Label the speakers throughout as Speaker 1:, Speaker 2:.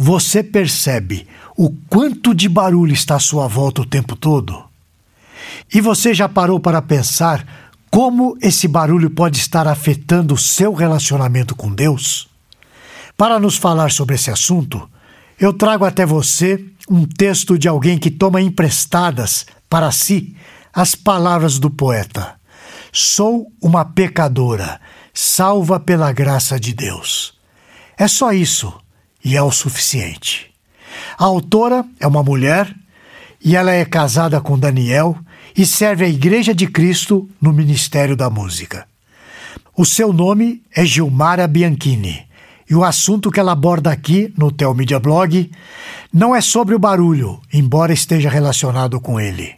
Speaker 1: Você percebe o quanto de barulho está à sua volta o tempo todo? E você já parou para pensar como esse barulho pode estar afetando o seu relacionamento com Deus? Para nos falar sobre esse assunto, eu trago até você um texto de alguém que toma emprestadas para si as palavras do poeta: Sou uma pecadora, salva pela graça de Deus. É só isso e é o suficiente. A autora é uma mulher e ela é casada com Daniel e serve a Igreja de Cristo no Ministério da Música. O seu nome é Gilmara Bianchini e o assunto que ela aborda aqui no Telmídia Blog não é sobre o barulho, embora esteja relacionado com ele.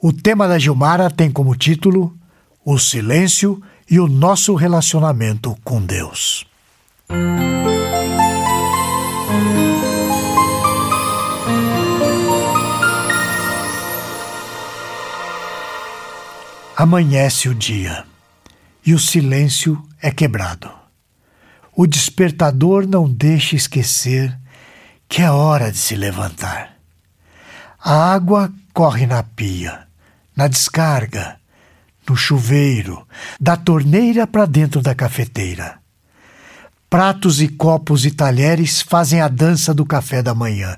Speaker 1: O tema da Gilmara tem como título O Silêncio e o Nosso Relacionamento com Deus. Amanhece o dia e o silêncio é quebrado. O despertador não deixa esquecer que é hora de se levantar. A água corre na pia, na descarga, no chuveiro, da torneira para dentro da cafeteira. Pratos e copos e talheres fazem a dança do café da manhã.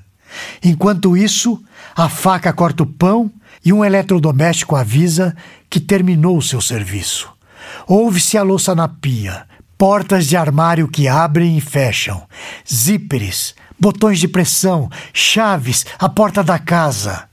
Speaker 1: Enquanto isso, a faca corta o pão e um eletrodoméstico avisa que terminou o seu serviço. Ouve-se a louça na pia, portas de armário que abrem e fecham, zíperes, botões de pressão, chaves, a porta da casa.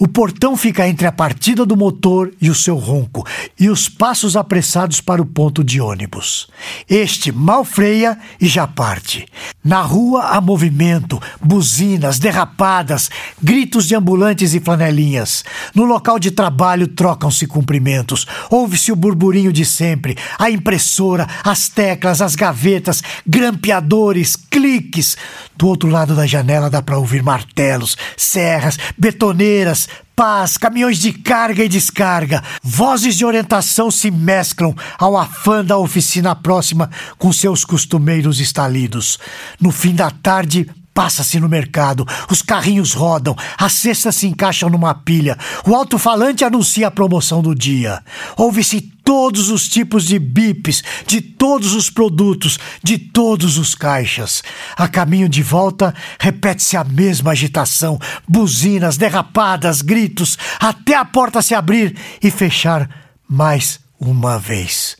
Speaker 1: O portão fica entre a partida do motor e o seu ronco, e os passos apressados para o ponto de ônibus. Este mal freia e já parte. Na rua há movimento, buzinas, derrapadas, gritos de ambulantes e flanelinhas. No local de trabalho trocam-se cumprimentos. Ouve-se o burburinho de sempre, a impressora, as teclas, as gavetas, grampeadores, cliques. Do outro lado da janela dá para ouvir martelos, serras, betoneiras, pás, caminhões de carga e descarga. Vozes de orientação se mesclam ao afã da oficina próxima com seus costumeiros estalidos. No fim da tarde, Passa-se no mercado, os carrinhos rodam, as cestas se encaixam numa pilha, o alto-falante anuncia a promoção do dia. Ouve-se todos os tipos de bips, de todos os produtos, de todos os caixas. A caminho de volta, repete-se a mesma agitação, buzinas, derrapadas, gritos, até a porta se abrir e fechar mais uma vez.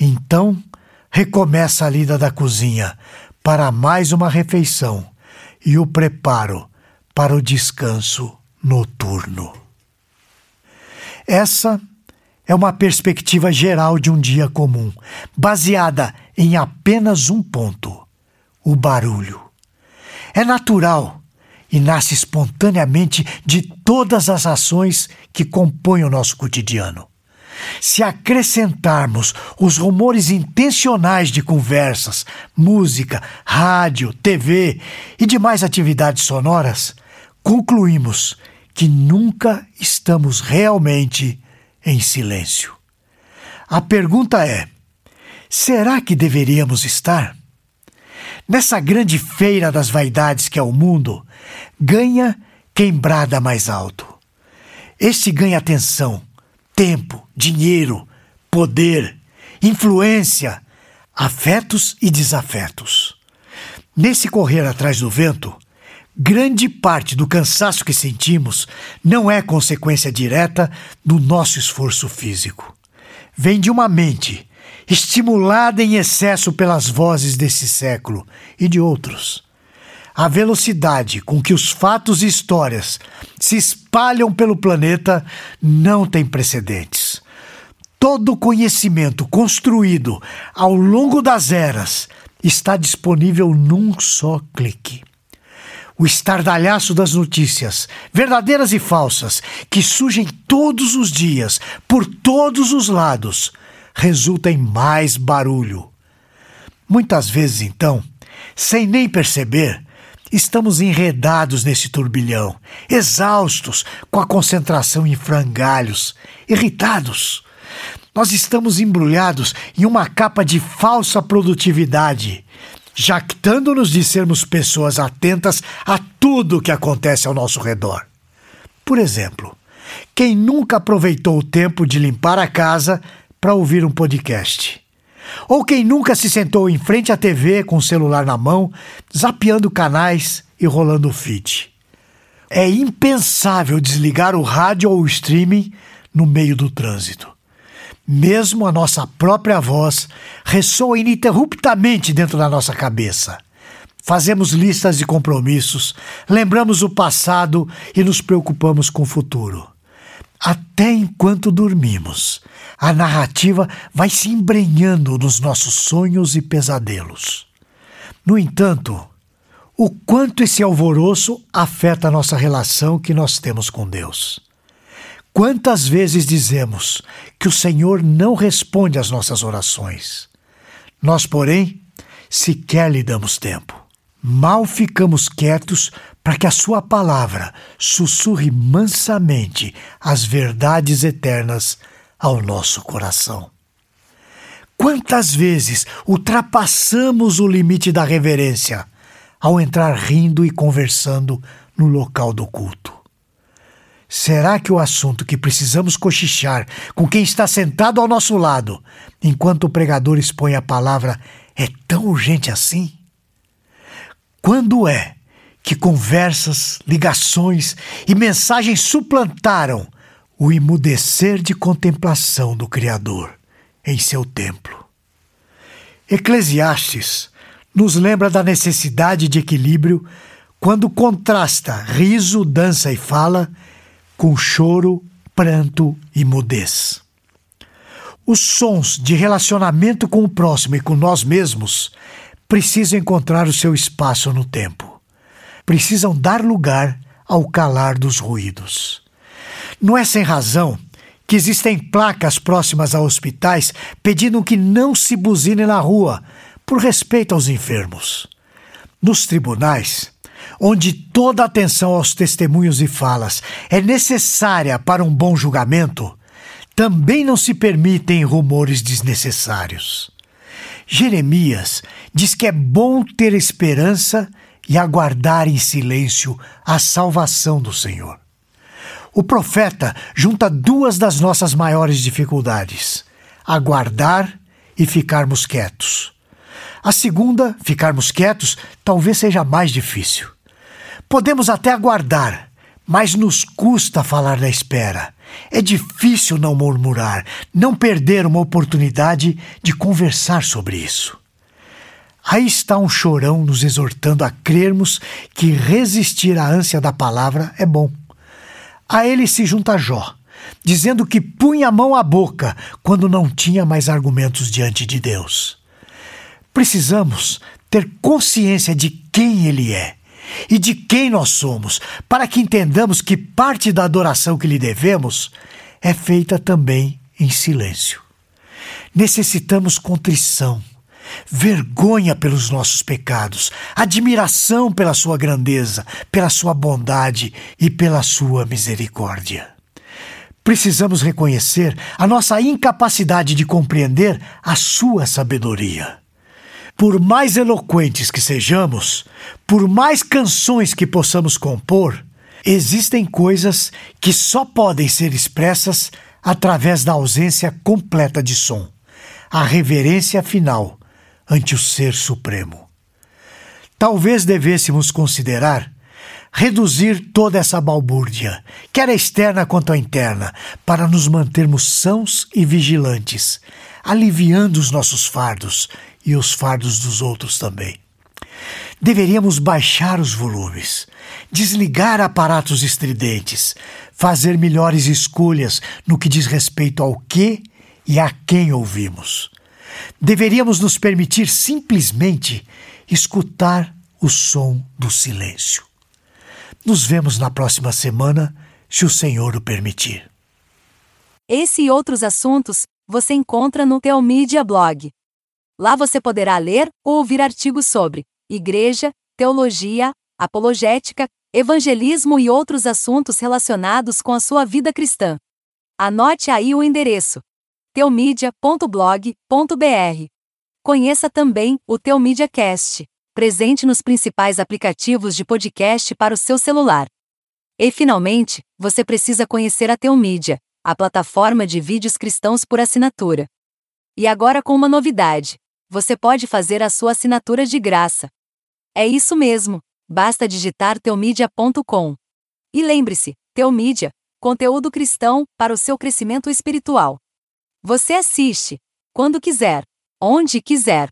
Speaker 1: Então, recomeça a lida da cozinha para mais uma refeição e o preparo para o descanso noturno. Essa é uma perspectiva geral de um dia comum, baseada em apenas um ponto: o barulho. É natural e nasce espontaneamente de todas as ações que compõem o nosso cotidiano. Se acrescentarmos os rumores intencionais de conversas, música, rádio, TV e demais atividades sonoras, concluímos que nunca estamos realmente em silêncio. A pergunta é: será que deveríamos estar? Nessa grande feira das vaidades que é o mundo, ganha quem brada mais alto. Este ganha atenção tempo, dinheiro, poder, influência, afetos e desafetos. Nesse correr atrás do vento, grande parte do cansaço que sentimos não é consequência direta do nosso esforço físico. Vem de uma mente estimulada em excesso pelas vozes desse século e de outros a velocidade com que os fatos e histórias se espalham pelo planeta não tem precedentes. Todo conhecimento construído ao longo das eras está disponível num só clique. O estardalhaço das notícias, verdadeiras e falsas, que surgem todos os dias, por todos os lados, resulta em mais barulho. Muitas vezes, então, sem nem perceber, Estamos enredados nesse turbilhão, exaustos com a concentração em frangalhos, irritados. Nós estamos embrulhados em uma capa de falsa produtividade jactando-nos de sermos pessoas atentas a tudo o que acontece ao nosso redor. Por exemplo, quem nunca aproveitou o tempo de limpar a casa para ouvir um podcast? Ou quem nunca se sentou em frente à TV com o celular na mão, zapeando canais e rolando o feed? É impensável desligar o rádio ou o streaming no meio do trânsito. Mesmo a nossa própria voz ressoa ininterruptamente dentro da nossa cabeça. Fazemos listas de compromissos, lembramos o passado e nos preocupamos com o futuro. Até enquanto dormimos, a narrativa vai se embrenhando nos nossos sonhos e pesadelos. No entanto, o quanto esse alvoroço afeta a nossa relação que nós temos com Deus. Quantas vezes dizemos que o Senhor não responde às nossas orações? Nós, porém, sequer lhe damos tempo. Mal ficamos quietos para que a Sua palavra sussurre mansamente as verdades eternas ao nosso coração. Quantas vezes ultrapassamos o limite da reverência ao entrar rindo e conversando no local do culto? Será que o assunto que precisamos cochichar com quem está sentado ao nosso lado, enquanto o pregador expõe a palavra, é tão urgente assim? Quando é que conversas, ligações e mensagens suplantaram o imudecer de contemplação do Criador em seu templo? Eclesiastes nos lembra da necessidade de equilíbrio quando contrasta riso, dança e fala com choro, pranto e mudez. Os sons de relacionamento com o próximo e com nós mesmos precisam encontrar o seu espaço no tempo. Precisam dar lugar ao calar dos ruídos. Não é sem razão que existem placas próximas a hospitais pedindo que não se buzine na rua, por respeito aos enfermos. Nos tribunais, onde toda atenção aos testemunhos e falas é necessária para um bom julgamento, também não se permitem rumores desnecessários. Jeremias diz que é bom ter esperança e aguardar em silêncio a salvação do Senhor. O profeta junta duas das nossas maiores dificuldades: aguardar e ficarmos quietos. A segunda, ficarmos quietos, talvez seja mais difícil. Podemos até aguardar, mas nos custa falar da espera. É difícil não murmurar, não perder uma oportunidade de conversar sobre isso. Aí está um chorão nos exortando a crermos que resistir à ânsia da palavra é bom. A ele se junta Jó, dizendo que punha a mão à boca quando não tinha mais argumentos diante de Deus. Precisamos ter consciência de quem ele é e de quem nós somos, para que entendamos que parte da adoração que lhe devemos é feita também em silêncio. Necessitamos contrição, vergonha pelos nossos pecados, admiração pela sua grandeza, pela sua bondade e pela sua misericórdia. Precisamos reconhecer a nossa incapacidade de compreender a sua sabedoria. Por mais eloquentes que sejamos, por mais canções que possamos compor, existem coisas que só podem ser expressas através da ausência completa de som, a reverência final ante o Ser Supremo. Talvez devêssemos considerar reduzir toda essa balbúrdia, quer externa quanto a interna, para nos mantermos sãos e vigilantes, aliviando os nossos fardos e os fardos dos outros também. Deveríamos baixar os volumes, desligar aparatos estridentes, fazer melhores escolhas no que diz respeito ao que e a quem ouvimos. Deveríamos nos permitir simplesmente escutar o som do silêncio. Nos vemos na próxima semana, se o Senhor o permitir.
Speaker 2: Esse e outros assuntos você encontra no Teomídia Blog. Lá você poderá ler ou ouvir artigos sobre igreja, teologia, apologética, evangelismo e outros assuntos relacionados com a sua vida cristã. Anote aí o endereço: teomídia.blog.br. Conheça também o Teu Media Cast, presente nos principais aplicativos de podcast para o seu celular. E finalmente, você precisa conhecer a Teu Mídia, a plataforma de vídeos cristãos por assinatura. E agora com uma novidade: você pode fazer a sua assinatura de graça. É isso mesmo, basta digitar teomedia.com. E lembre-se, Teomídia, conteúdo cristão para o seu crescimento espiritual. Você assiste, quando quiser, onde quiser